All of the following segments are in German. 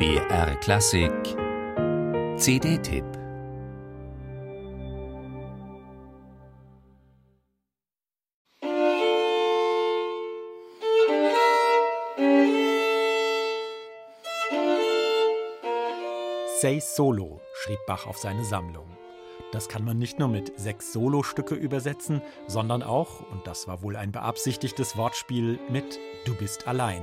BR Klassik CD-Tipp Sei Solo, schrieb Bach auf seine Sammlung. Das kann man nicht nur mit sechs Solostücke übersetzen, sondern auch, und das war wohl ein beabsichtigtes Wortspiel, mit Du bist allein.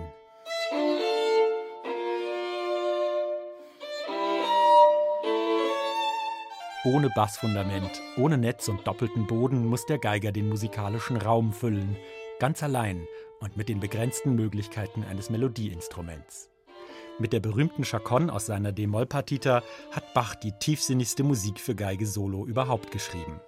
Ohne Bassfundament, ohne Netz und doppelten Boden muss der Geiger den musikalischen Raum füllen, ganz allein und mit den begrenzten Möglichkeiten eines Melodieinstruments. Mit der berühmten Chaconne aus seiner D-Moll-Partita hat Bach die tiefsinnigste Musik für Geige Solo überhaupt geschrieben.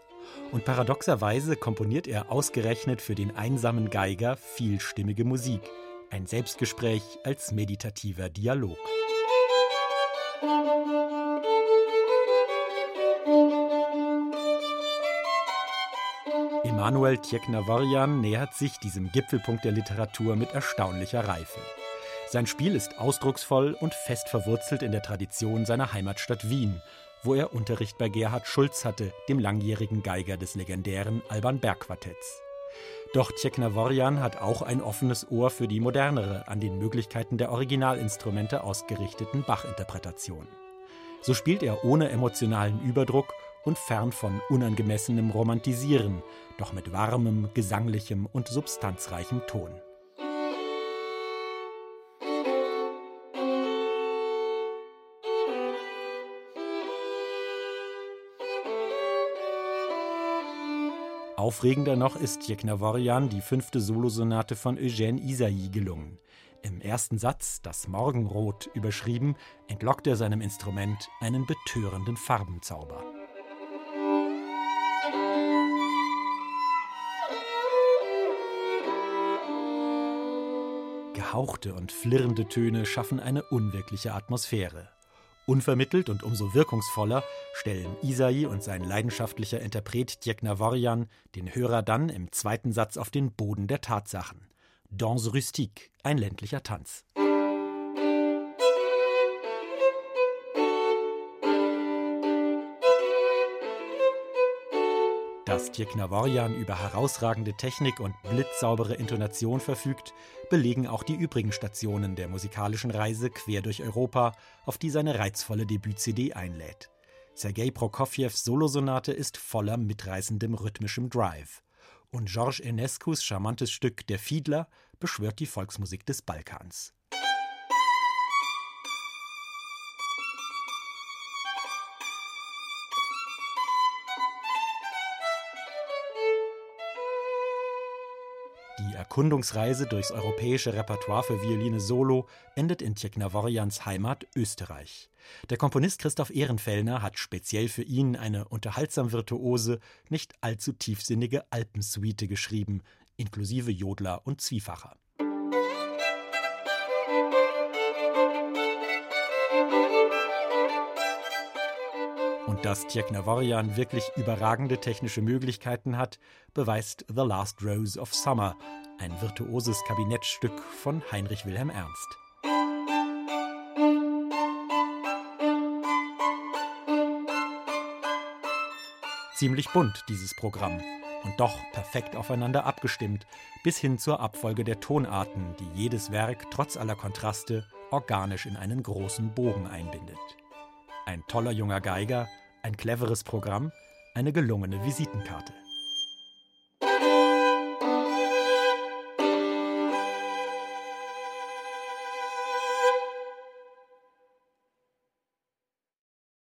Und paradoxerweise komponiert er ausgerechnet für den einsamen Geiger vielstimmige Musik, ein Selbstgespräch als meditativer Dialog. Emanuel Tjeknavorian nähert sich diesem Gipfelpunkt der Literatur mit erstaunlicher Reife. Sein Spiel ist ausdrucksvoll und fest verwurzelt in der Tradition seiner Heimatstadt Wien, wo er Unterricht bei Gerhard Schulz hatte, dem langjährigen Geiger des legendären Alban Berg Quartetts. Doch Tjeknavorian hat auch ein offenes Ohr für die modernere, an den Möglichkeiten der Originalinstrumente ausgerichteten Bach-Interpretation. So spielt er ohne emotionalen Überdruck und fern von unangemessenem Romantisieren, doch mit warmem, gesanglichem und substanzreichem Ton. Aufregender noch ist Jeknavorian die fünfte Solosonate von Eugène Isaïe gelungen. Im ersten Satz, das Morgenrot überschrieben, entlockt er seinem Instrument einen betörenden Farbenzauber. Gehauchte und flirrende Töne schaffen eine unwirkliche Atmosphäre. Unvermittelt und umso wirkungsvoller stellen Isai und sein leidenschaftlicher Interpret Tjeknavorian den Hörer dann im zweiten Satz auf den Boden der Tatsachen. Danse rustique, ein ländlicher Tanz. Dass Tjeknavorian über herausragende Technik und blitzsaubere Intonation verfügt, belegen auch die übrigen Stationen der musikalischen Reise quer durch Europa, auf die seine reizvolle Debüt-CD einlädt. Sergei Prokofjews Solosonate ist voller mitreißendem rhythmischem Drive. Und Georges Enescus charmantes Stück Der Fiedler beschwört die Volksmusik des Balkans. Erkundungsreise durchs europäische Repertoire für Violine Solo endet in Tjeknavorians Heimat Österreich. Der Komponist Christoph Ehrenfellner hat speziell für ihn eine unterhaltsam virtuose, nicht allzu tiefsinnige Alpensuite geschrieben, inklusive Jodler und Zwiefacher. Und dass Tjeknavorian wirklich überragende technische Möglichkeiten hat, beweist The Last Rose of Summer, ein virtuoses Kabinettstück von Heinrich Wilhelm Ernst. Ziemlich bunt dieses Programm und doch perfekt aufeinander abgestimmt, bis hin zur Abfolge der Tonarten, die jedes Werk trotz aller Kontraste organisch in einen großen Bogen einbindet. Ein toller junger Geiger, ein cleveres Programm, eine gelungene Visitenkarte.